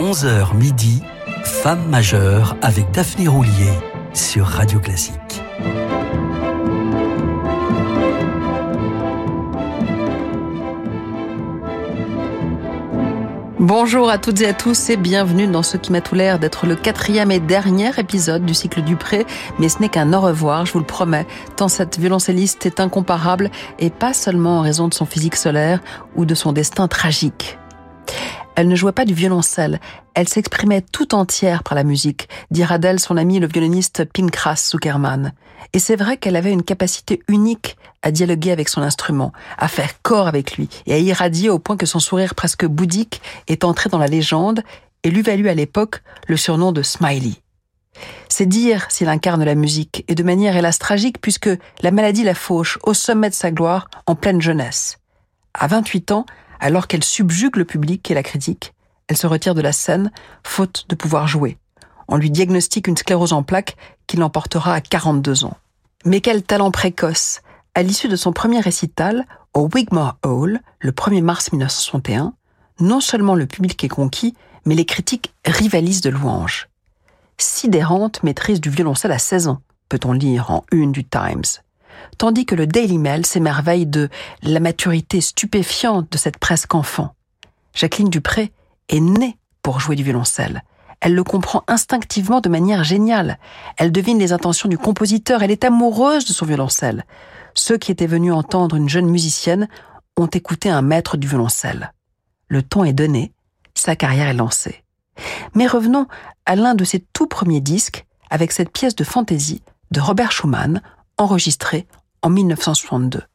11h midi, Femme majeure avec Daphné Roulier sur Radio Classique. Bonjour à toutes et à tous et bienvenue dans ce qui m'a tout l'air d'être le quatrième et dernier épisode du cycle du pré, mais ce n'est qu'un au revoir, je vous le promets, tant cette violoncelliste est incomparable et pas seulement en raison de son physique solaire ou de son destin tragique. Elle ne jouait pas du violoncelle, elle s'exprimait tout entière par la musique, dira d'elle son ami le violoniste Pinkras Zuckerman. Et c'est vrai qu'elle avait une capacité unique à dialoguer avec son instrument, à faire corps avec lui et à irradier au point que son sourire presque bouddhique est entré dans la légende et lui valut à l'époque le surnom de Smiley. C'est dire s'il incarne la musique, et de manière hélas tragique puisque la maladie la fauche au sommet de sa gloire en pleine jeunesse. À 28 ans, alors qu'elle subjugue le public et la critique, elle se retire de la scène, faute de pouvoir jouer. On lui diagnostique une sclérose en plaques qui l'emportera à 42 ans. Mais quel talent précoce À l'issue de son premier récital, au Wigmore Hall, le 1er mars 1961, non seulement le public est conquis, mais les critiques rivalisent de louanges. Sidérante maîtrise du violoncelle à 16 ans, peut-on lire en une du Times tandis que le Daily Mail s'émerveille de la maturité stupéfiante de cette presque enfant. Jacqueline Dupré est née pour jouer du violoncelle. Elle le comprend instinctivement de manière géniale. Elle devine les intentions du compositeur. Elle est amoureuse de son violoncelle. Ceux qui étaient venus entendre une jeune musicienne ont écouté un maître du violoncelle. Le ton est donné, sa carrière est lancée. Mais revenons à l'un de ses tout premiers disques avec cette pièce de fantaisie de Robert Schumann enregistrée en 1962.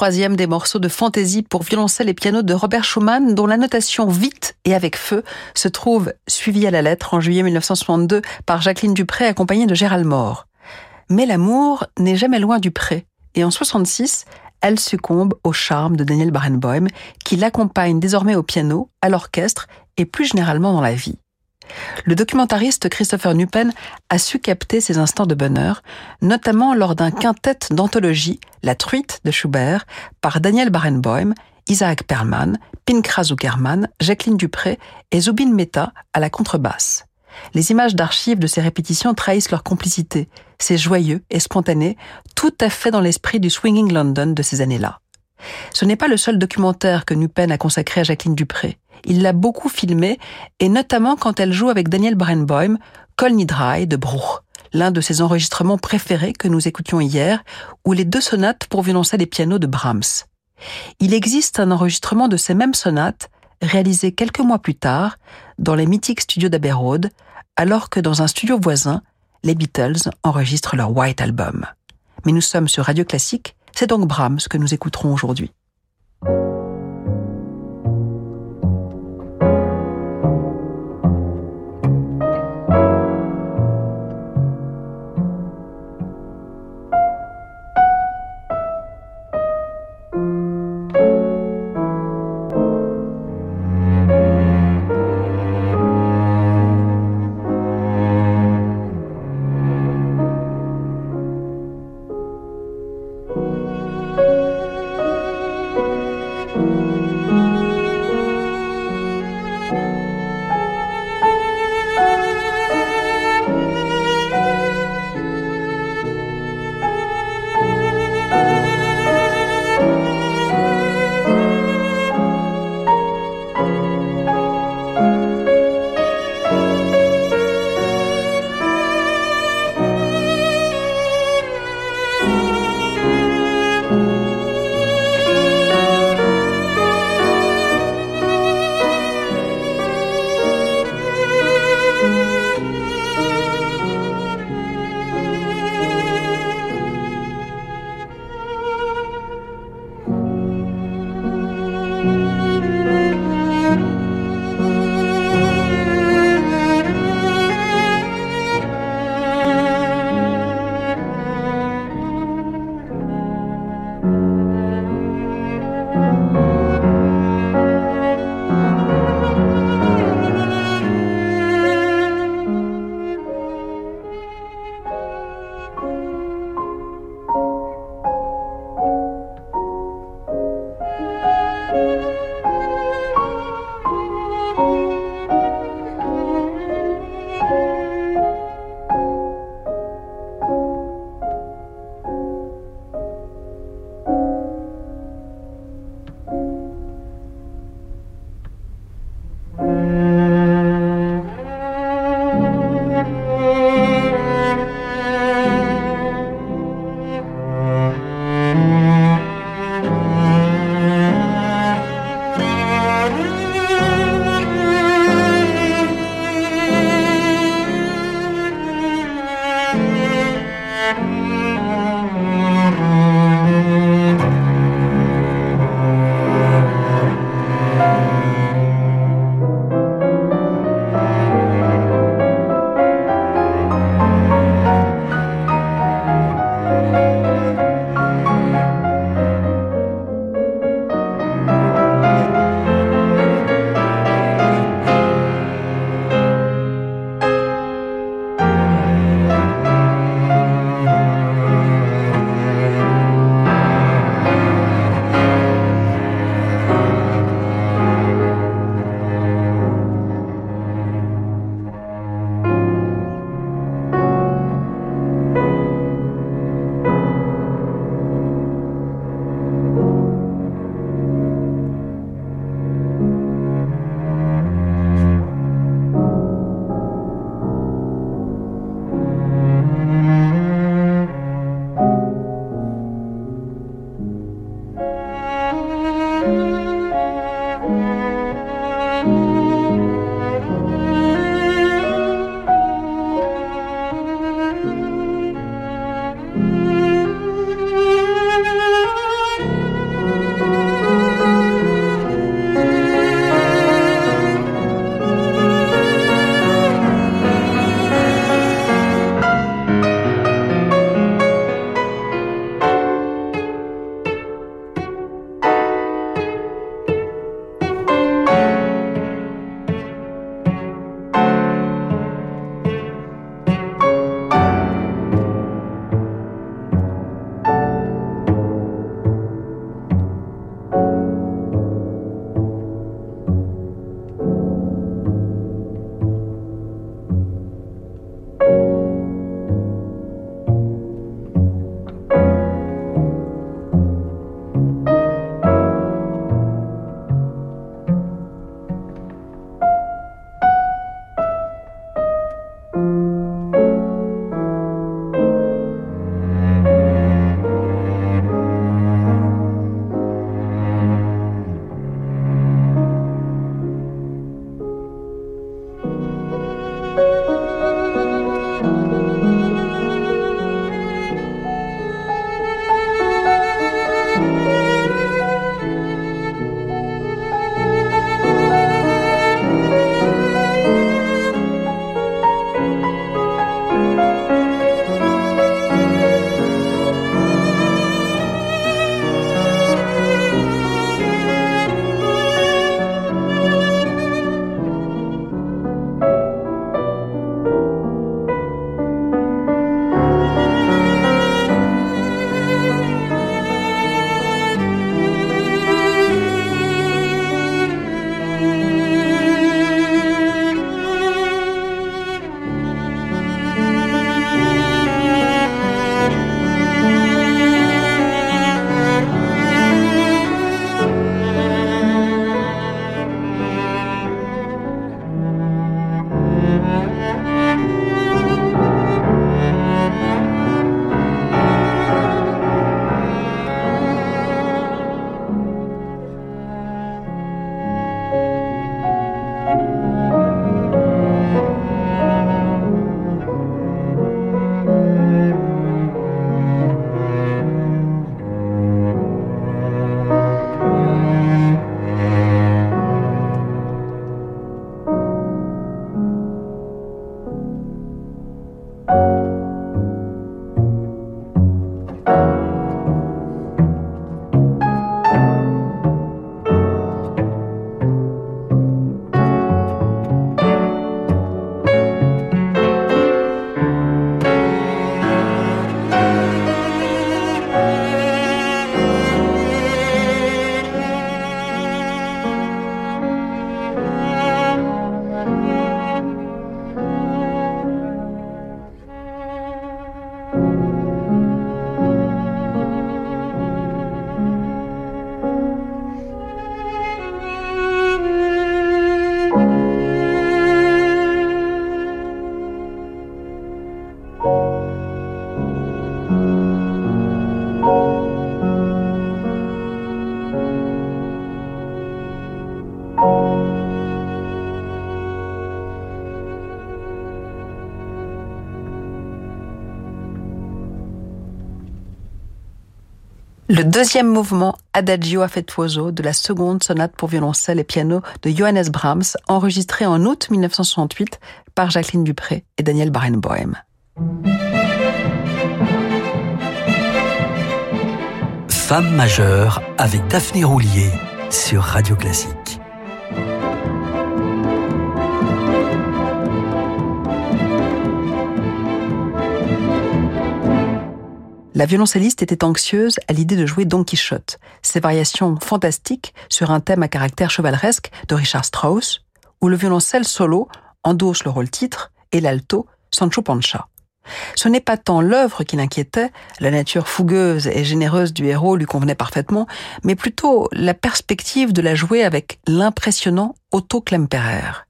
Troisième des morceaux de fantaisie pour violoncelle et piano de Robert Schumann, dont la notation vite et avec feu se trouve suivie à la lettre en juillet 1962 par Jacqueline Dupré accompagnée de Gérald Moore. Mais l'amour n'est jamais loin du pré, et en 66, elle succombe au charme de Daniel Barenboim, qui l'accompagne désormais au piano, à l'orchestre et plus généralement dans la vie. Le documentariste Christopher Nupen a su capter ces instants de bonheur, notamment lors d'un quintet d'anthologie, La Truite de Schubert, par Daniel Barenboim, Isaac Perlman, Pinkra Zuckerman, Jacqueline Dupré et Zubin Mehta à la contrebasse. Les images d'archives de ces répétitions trahissent leur complicité. C'est joyeux et spontané, tout à fait dans l'esprit du Swinging London de ces années-là. Ce n'est pas le seul documentaire que Nupen a consacré à Jacqueline Dupré. Il l'a beaucoup filmée, et notamment quand elle joue avec Daniel Barenboim, Kol Nidrai de Bruch, l'un de ses enregistrements préférés que nous écoutions hier, ou les deux sonates pour violoncelle et piano de Brahms. Il existe un enregistrement de ces mêmes sonates, réalisé quelques mois plus tard, dans les mythiques studios d'Abbey alors que dans un studio voisin, les Beatles enregistrent leur White Album. Mais nous sommes sur Radio Classique, c'est donc Brahms que nous écouterons aujourd'hui. Le deuxième mouvement Adagio affettuoso de la seconde sonate pour violoncelle et piano de Johannes Brahms, enregistré en août 1968 par Jacqueline Dupré et Daniel Barenboim. Femme majeure avec Daphné Roulier sur Radio Classique. La violoncelliste était anxieuse à l'idée de jouer Don Quichotte, ses variations fantastiques sur un thème à caractère chevaleresque de Richard Strauss, où le violoncelle solo endosse le rôle titre et l'alto Sancho Pancha. Ce n'est pas tant l'œuvre qui l'inquiétait, la nature fougueuse et généreuse du héros lui convenait parfaitement, mais plutôt la perspective de la jouer avec l'impressionnant Otto Klemperer.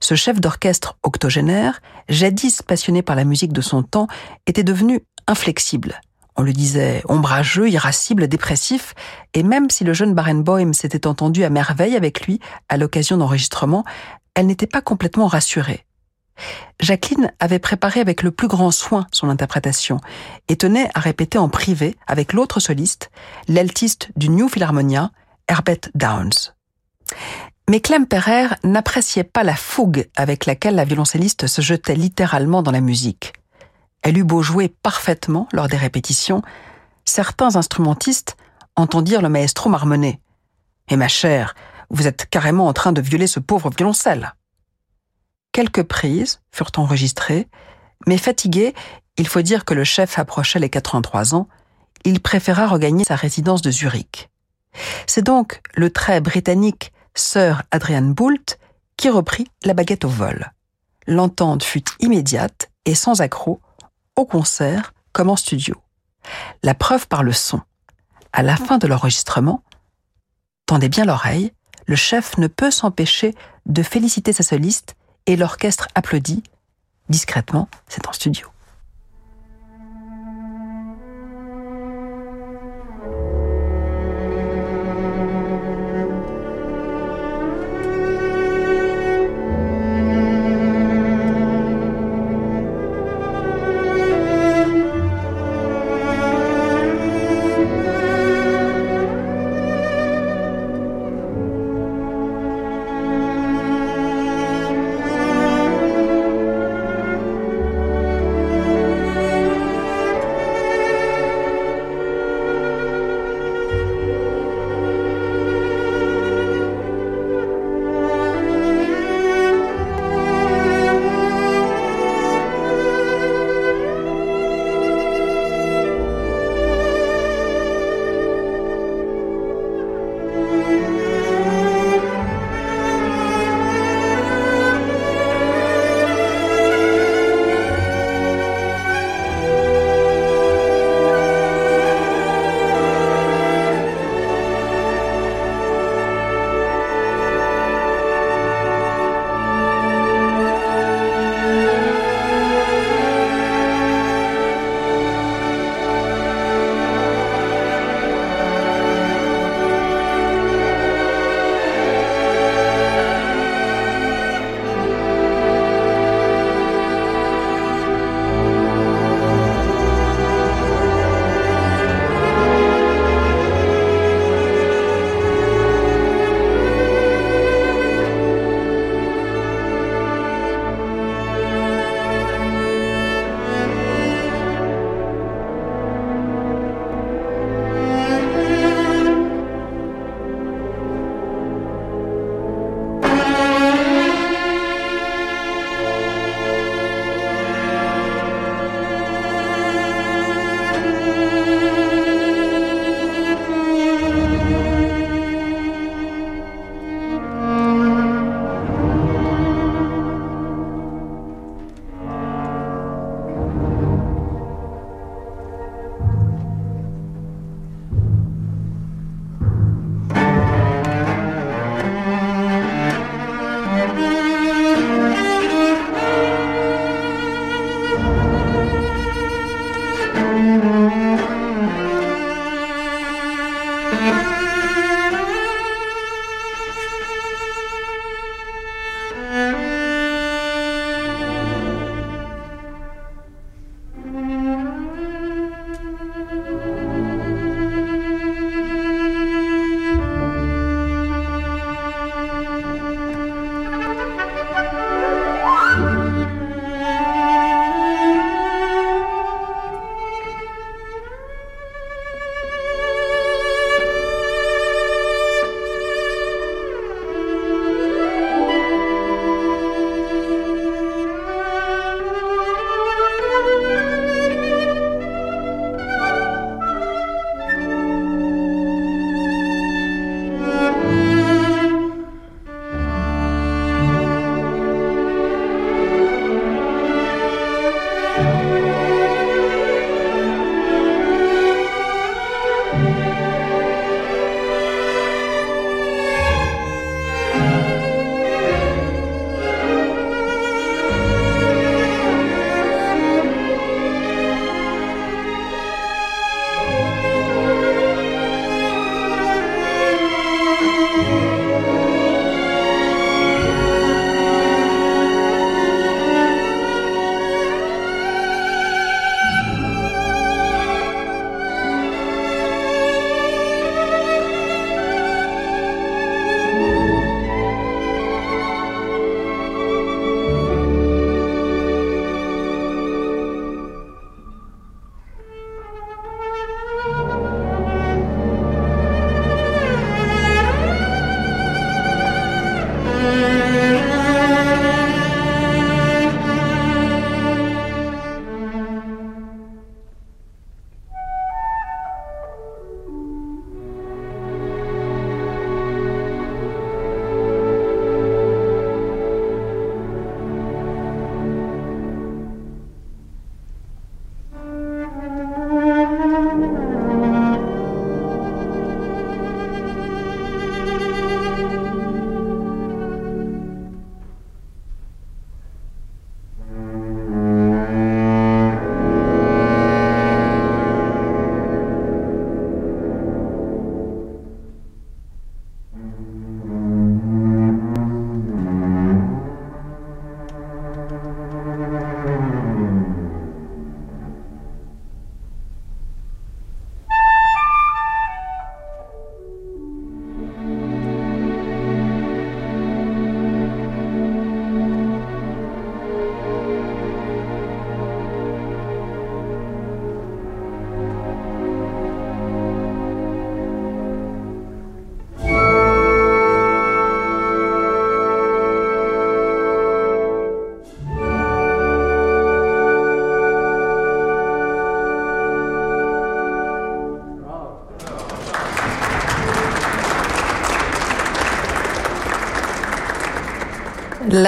Ce chef d'orchestre octogénaire, jadis passionné par la musique de son temps, était devenu inflexible. On le disait ombrageux, irascible, dépressif, et même si le jeune Barenboim s'était entendu à merveille avec lui à l'occasion d'enregistrements, elle n'était pas complètement rassurée. Jacqueline avait préparé avec le plus grand soin son interprétation et tenait à répéter en privé avec l'autre soliste, l'altiste du New Philharmonia, Herbert Downs. Mais Clem Perrer n'appréciait pas la fougue avec laquelle la violoncelliste se jetait littéralement dans la musique. Elle eut beau jouer parfaitement lors des répétitions, certains instrumentistes entendirent le maestro marmonner. Et ma chère, vous êtes carrément en train de violer ce pauvre violoncelle. Quelques prises furent enregistrées, mais fatigué, il faut dire que le chef approchait les 83 ans, il préféra regagner sa résidence de Zurich. C'est donc le très britannique Sir Adrian Boult qui reprit la baguette au vol. L'entente fut immédiate et sans accroc au concert comme en studio. La preuve par le son. À la fin de l'enregistrement, tendez bien l'oreille, le chef ne peut s'empêcher de féliciter sa soliste et l'orchestre applaudit. Discrètement, c'est en studio.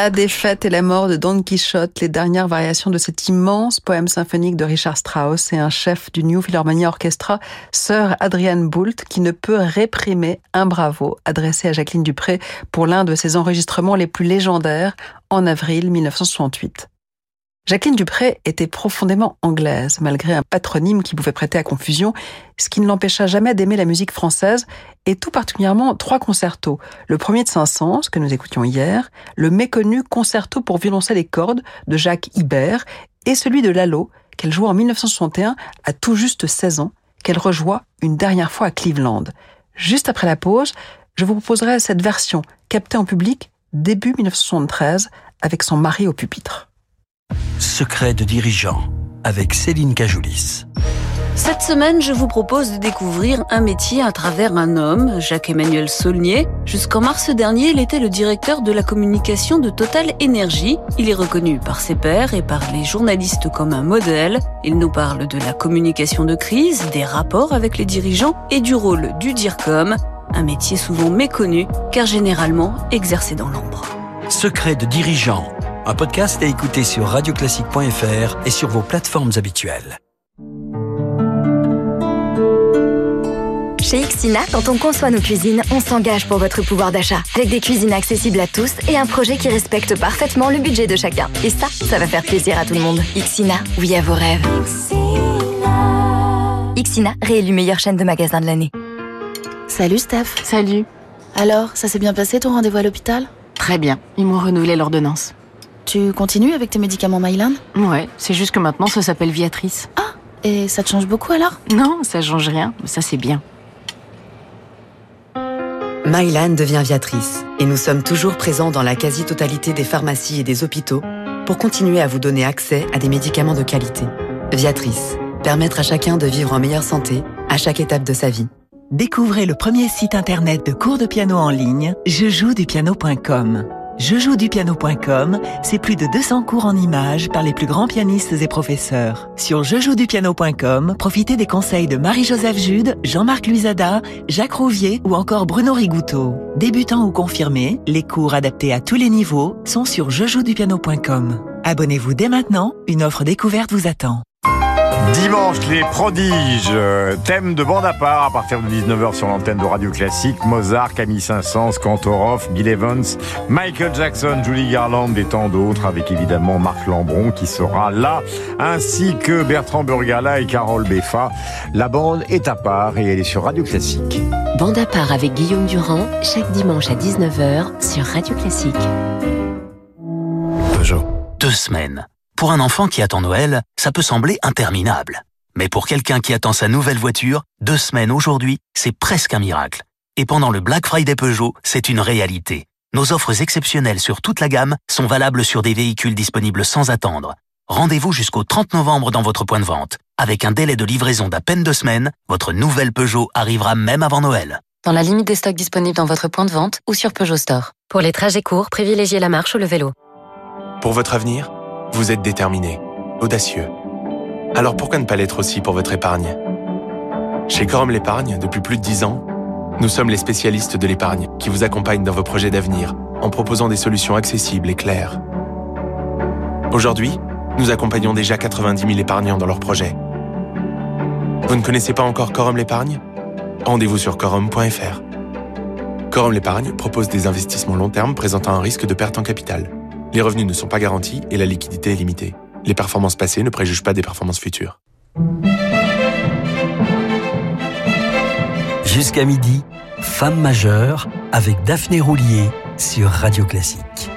La défaite et la mort de Don Quichotte, les dernières variations de cet immense poème symphonique de Richard Strauss et un chef du New Philharmonia Orchestra, Sir Adrian Boult, qui ne peut réprimer un bravo adressé à Jacqueline Dupré pour l'un de ses enregistrements les plus légendaires en avril 1968. Jacqueline Dupré était profondément anglaise, malgré un patronyme qui pouvait prêter à confusion, ce qui ne l'empêcha jamais d'aimer la musique française, et tout particulièrement trois concertos. Le premier de Saint-Saëns, que nous écoutions hier, le méconnu concerto pour violoncelle et cordes de Jacques Ibert, et celui de Lalo, qu'elle joua en 1961 à tout juste 16 ans, qu'elle rejoua une dernière fois à Cleveland. Juste après la pause, je vous proposerai cette version, captée en public début 1973, avec son mari au pupitre. Secret de dirigeant avec Céline Cajoulis. Cette semaine, je vous propose de découvrir un métier à travers un homme, Jacques-Emmanuel Saulnier. Jusqu'en mars dernier, il était le directeur de la communication de Total Energy. Il est reconnu par ses pairs et par les journalistes comme un modèle. Il nous parle de la communication de crise, des rapports avec les dirigeants et du rôle du DIRCOM, un métier souvent méconnu car généralement exercé dans l'ombre. Secret de dirigeant un podcast à écouter sur radioclassique.fr et sur vos plateformes habituelles. Chez Xina, quand on conçoit nos cuisines, on s'engage pour votre pouvoir d'achat. Avec des cuisines accessibles à tous et un projet qui respecte parfaitement le budget de chacun. Et ça, ça va faire plaisir à tout le monde. Xina, oui à vos rêves. Xina, réélu meilleure chaîne de magasins de l'année. Salut Steph. Salut. Alors, ça s'est bien passé ton rendez-vous à l'hôpital? Très bien. Ils m'ont renouvelé l'ordonnance. Tu continues avec tes médicaments Mylan Ouais, c'est juste que maintenant ça s'appelle Viatrice. Ah, et ça te change beaucoup alors? Non, ça change rien, mais ça c'est bien. Mylan devient Viatrice et nous sommes toujours présents dans la quasi-totalité des pharmacies et des hôpitaux pour continuer à vous donner accès à des médicaments de qualité. Viatrice, permettre à chacun de vivre en meilleure santé à chaque étape de sa vie. Découvrez le premier site internet de cours de piano en ligne, jejoudupiano.com. Jejoudupiano.com, c'est plus de 200 cours en images par les plus grands pianistes et professeurs. Sur jejoudupiano.com, profitez des conseils de Marie-Joseph Jude, Jean-Marc Luisada, Jacques Rouvier ou encore Bruno Rigouteau. Débutants ou confirmés, les cours adaptés à tous les niveaux sont sur jejoudupiano.com. Abonnez-vous dès maintenant, une offre découverte vous attend. Dimanche, les prodiges, euh, thème de bande à part à partir de 19h sur l'antenne de Radio Classique. Mozart, Camille Saint-Saëns, Kantorov, Bill Evans, Michael Jackson, Julie Garland et tant d'autres avec évidemment Marc Lambron qui sera là, ainsi que Bertrand Burgala et Carole Beffa. La bande est à part et elle est sur Radio Classique. Bande à part avec Guillaume Durand, chaque dimanche à 19h sur Radio Classique. Peugeot. Deux semaines. Pour un enfant qui attend Noël, ça peut sembler interminable. Mais pour quelqu'un qui attend sa nouvelle voiture, deux semaines aujourd'hui, c'est presque un miracle. Et pendant le Black Friday Peugeot, c'est une réalité. Nos offres exceptionnelles sur toute la gamme sont valables sur des véhicules disponibles sans attendre. Rendez-vous jusqu'au 30 novembre dans votre point de vente. Avec un délai de livraison d'à peine deux semaines, votre nouvelle Peugeot arrivera même avant Noël. Dans la limite des stocks disponibles dans votre point de vente ou sur Peugeot Store. Pour les trajets courts, privilégiez la marche ou le vélo. Pour votre avenir, vous êtes déterminé, audacieux. Alors pourquoi ne pas l'être aussi pour votre épargne? Chez Corum l'épargne, depuis plus de 10 ans, nous sommes les spécialistes de l'épargne qui vous accompagnent dans vos projets d'avenir en proposant des solutions accessibles et claires. Aujourd'hui, nous accompagnons déjà 90 000 épargnants dans leurs projets. Vous ne connaissez pas encore Corum l'épargne? Rendez-vous sur corum.fr. Corum l'épargne propose des investissements long terme présentant un risque de perte en capital. Les revenus ne sont pas garantis et la liquidité est limitée. Les performances passées ne préjugent pas des performances futures. Jusqu'à midi, Femme majeure avec Daphné Roulier sur Radio Classique.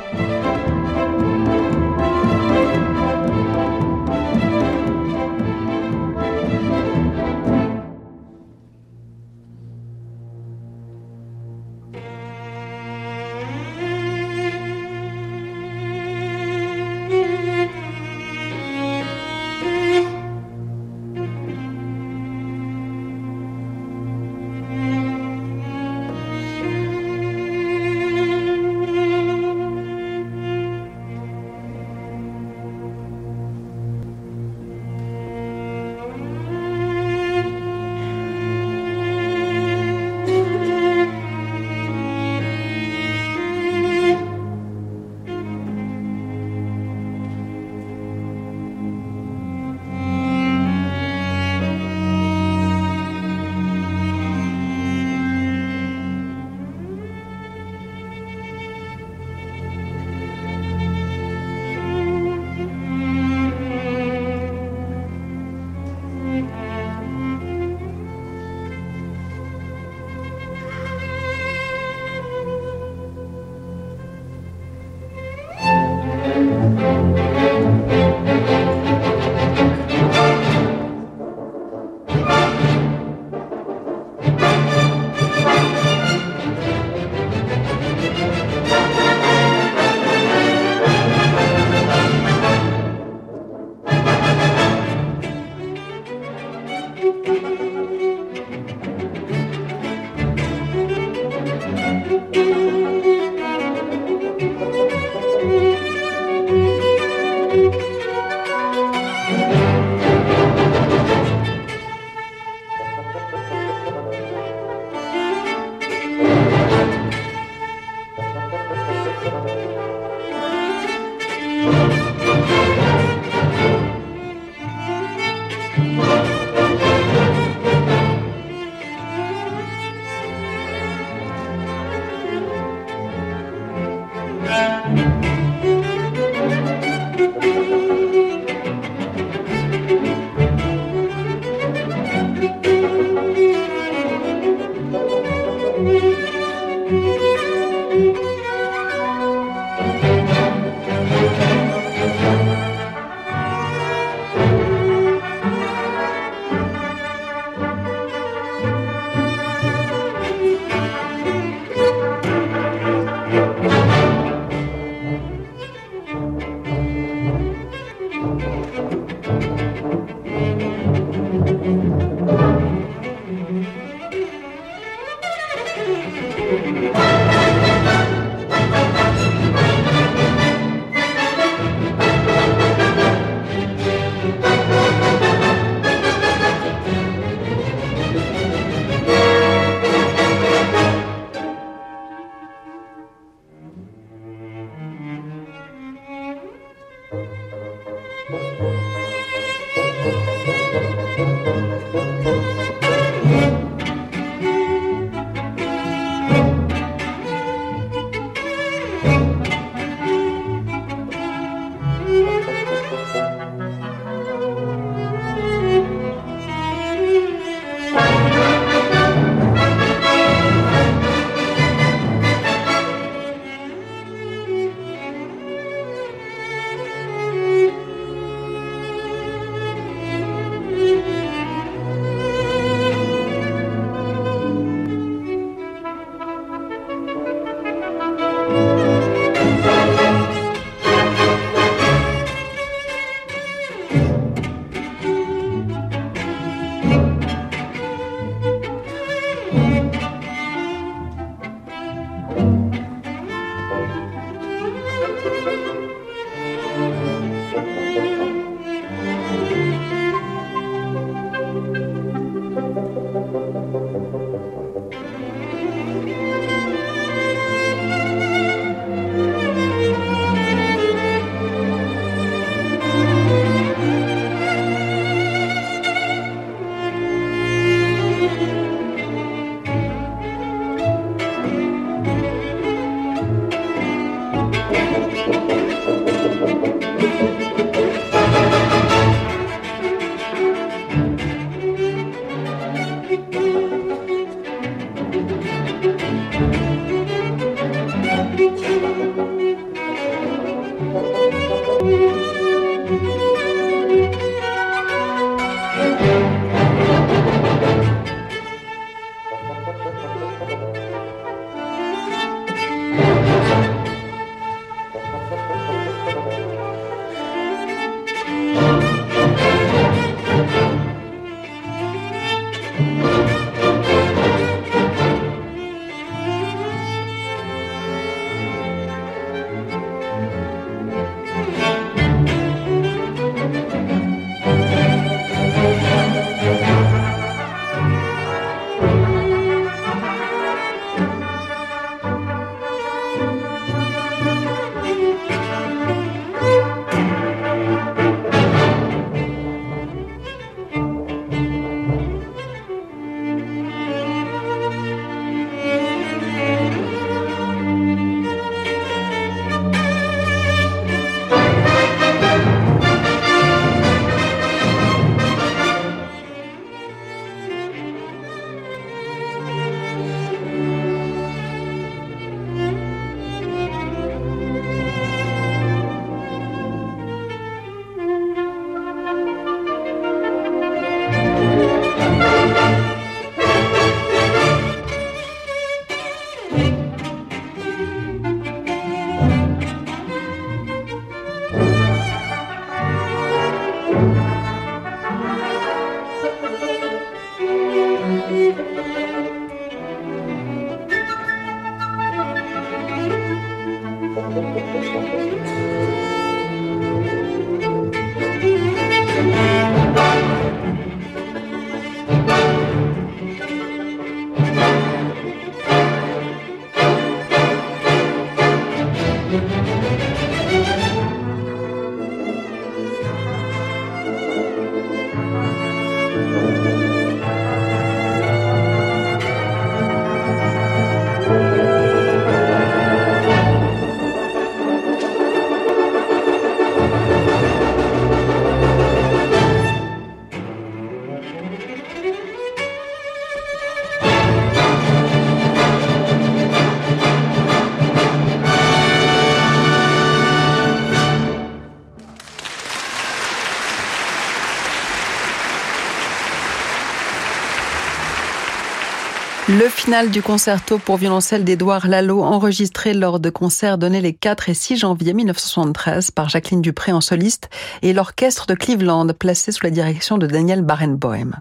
Le final du concerto pour violoncelle d'Édouard Lalo, enregistré lors de concerts donnés les 4 et 6 janvier 1973 par Jacqueline Dupré en soliste et l'orchestre de Cleveland placé sous la direction de Daniel Barenboim.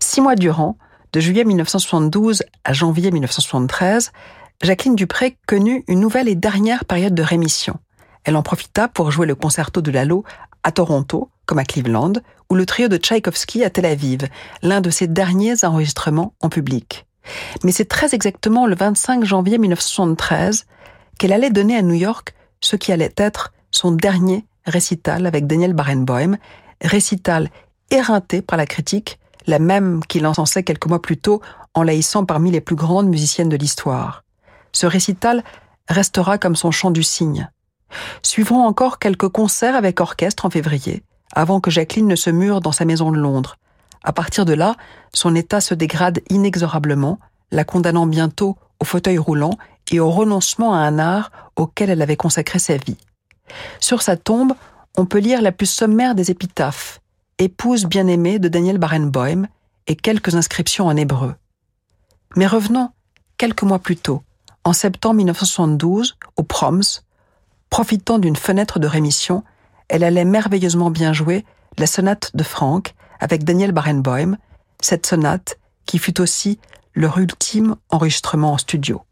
Six mois durant, de juillet 1972 à janvier 1973, Jacqueline Dupré connut une nouvelle et dernière période de rémission. Elle en profita pour jouer le concerto de Lalo à Toronto, comme à Cleveland, ou le trio de Tchaïkovski à Tel Aviv, l'un de ses derniers enregistrements en public. Mais c'est très exactement le 25 janvier 1973 qu'elle allait donner à New York ce qui allait être son dernier récital avec Daniel Barenboim, récital éreinté par la critique, la même qu'il encensait quelques mois plus tôt en laissant parmi les plus grandes musiciennes de l'histoire. Ce récital restera comme son chant du cygne. Suivront encore quelques concerts avec orchestre en février, avant que Jacqueline ne se mure dans sa maison de Londres, à partir de là, son état se dégrade inexorablement, la condamnant bientôt au fauteuil roulant et au renoncement à un art auquel elle avait consacré sa vie. Sur sa tombe, on peut lire la plus sommaire des épitaphes, épouse bien-aimée de Daniel Barenboim, et quelques inscriptions en hébreu. Mais revenons quelques mois plus tôt, en septembre 1972, au Proms, profitant d'une fenêtre de rémission, elle allait merveilleusement bien jouer la sonate de Franck, avec Daniel Barenboim, cette sonate qui fut aussi leur ultime enregistrement en studio.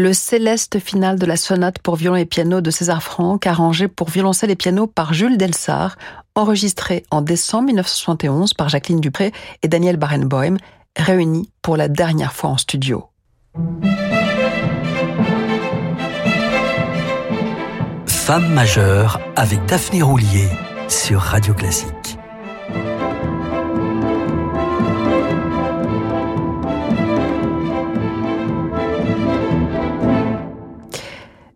Le céleste final de la sonate pour violon et piano de César Franck, arrangé pour violoncelle et piano par Jules Delsart, enregistré en décembre 1971 par Jacqueline Dupré et Daniel Barenboim, réunis pour la dernière fois en studio. Femme majeure avec Daphné Roulier sur Radio Classique.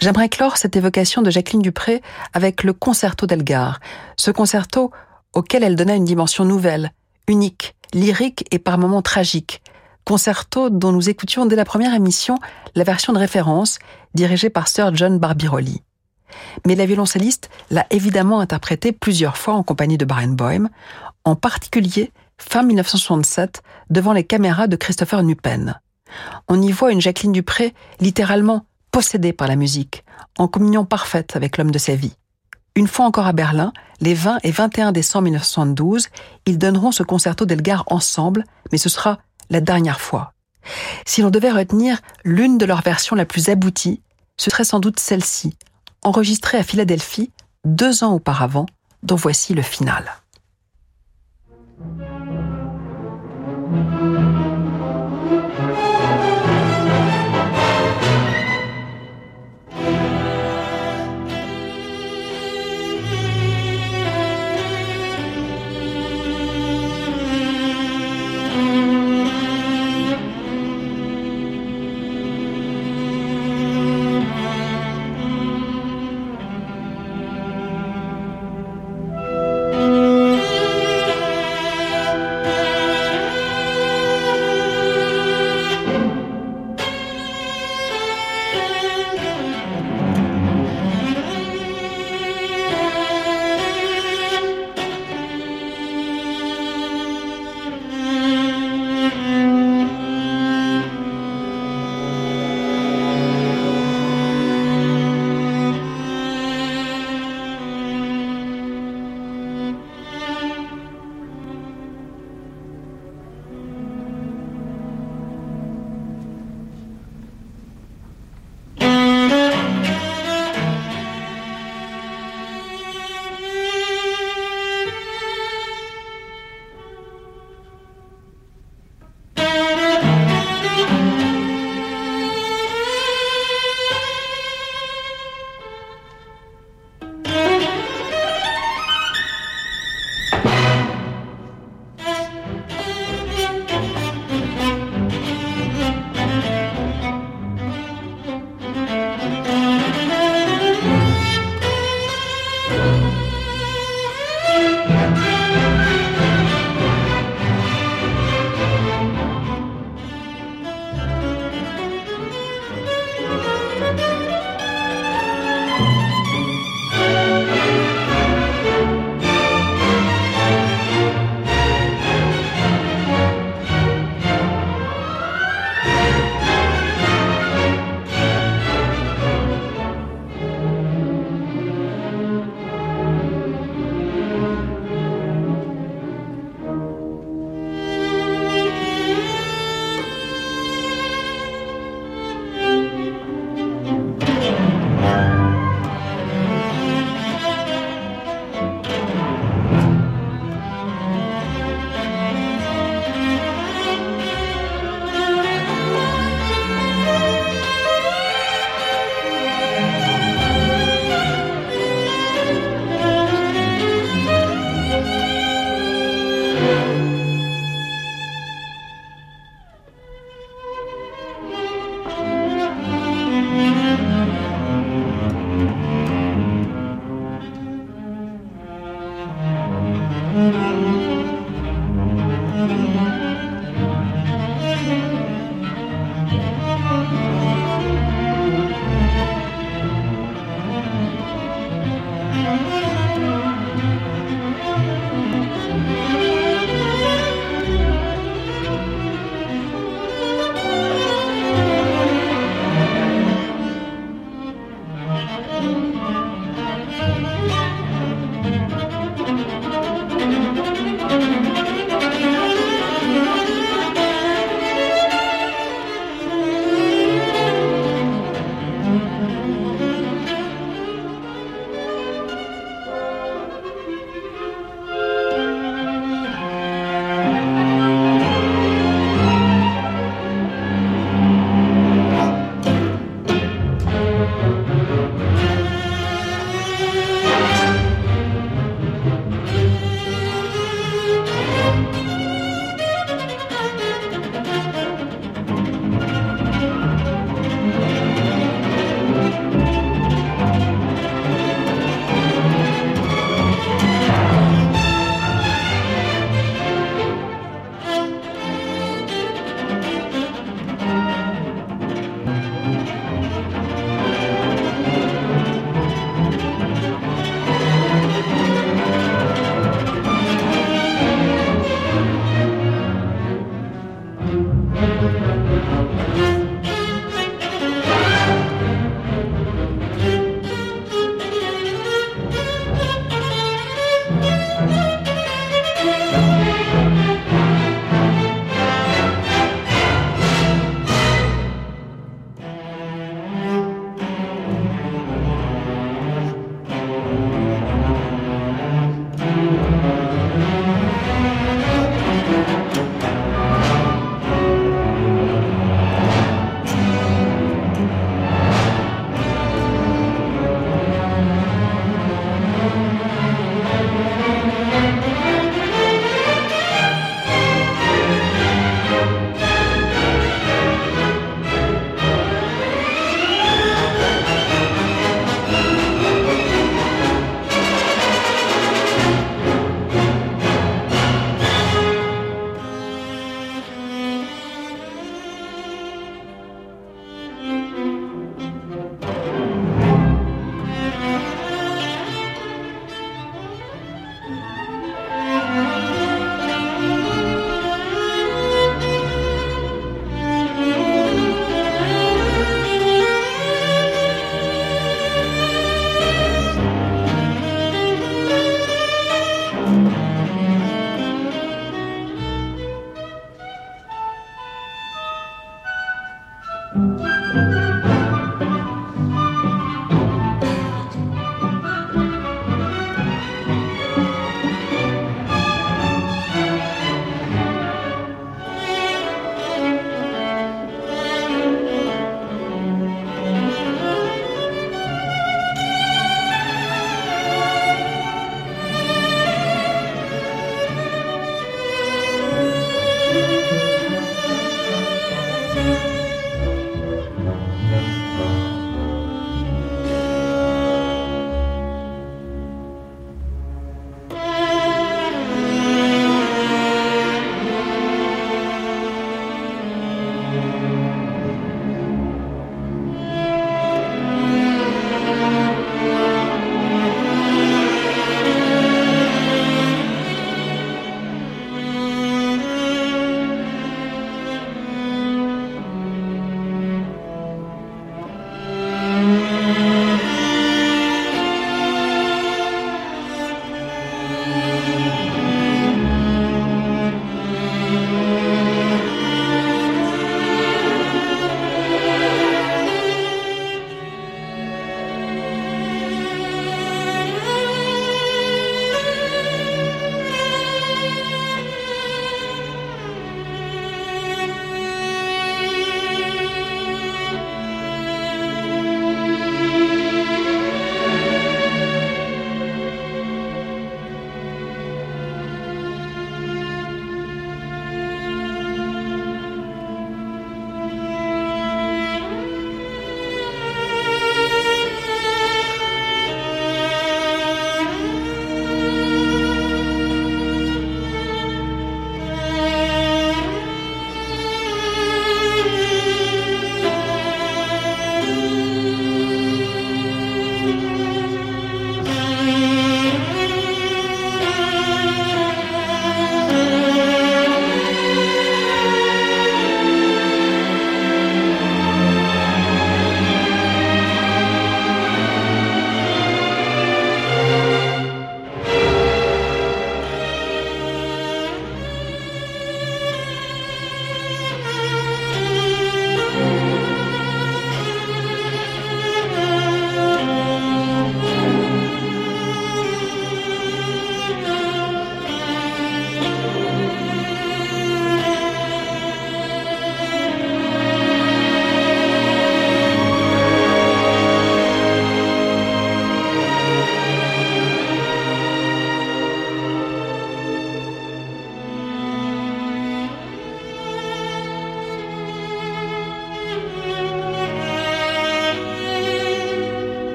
J'aimerais clore cette évocation de Jacqueline Dupré avec le concerto d'Elgar, ce concerto auquel elle donna une dimension nouvelle, unique, lyrique et par moments tragique. Concerto dont nous écoutions dès la première émission la version de référence, dirigée par Sir John Barbirolli. Mais la violoncelliste l'a évidemment interprété plusieurs fois en compagnie de Barenboim, en particulier fin 1967 devant les caméras de Christopher Nupen. On y voit une Jacqueline Dupré littéralement possédé par la musique, en communion parfaite avec l'homme de sa vie. Une fois encore à Berlin, les 20 et 21 décembre 1972, ils donneront ce concerto d'Elgar ensemble, mais ce sera la dernière fois. Si l'on devait retenir l'une de leurs versions la plus aboutie, ce serait sans doute celle-ci, enregistrée à Philadelphie deux ans auparavant, dont voici le final.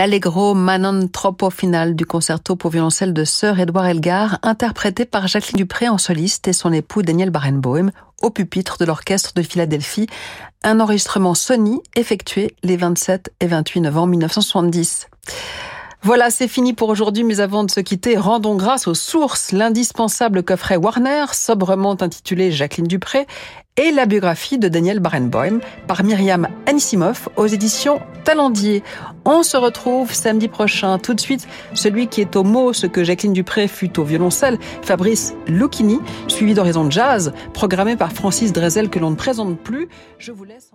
l'Allegro Manon Troppo final du concerto pour violoncelle de Sir Edouard Elgar, interprété par Jacqueline Dupré en soliste et son époux Daniel Barenboim au pupitre de l'orchestre de Philadelphie, un enregistrement Sony effectué les 27 et 28 novembre 1970. Voilà, c'est fini pour aujourd'hui, mais avant de se quitter, rendons grâce aux sources, l'indispensable coffret Warner, sobrement intitulé Jacqueline Dupré, et la biographie de Daniel Barenboim par Myriam Anisimov aux éditions Talendier. On se retrouve samedi prochain. Tout de suite, celui qui est au mot, ce que Jacqueline Dupré fut au violoncelle, Fabrice Lucchini, suivi d'Horizon Jazz, programmé par Francis Drezel que l'on ne présente plus. Je vous laisse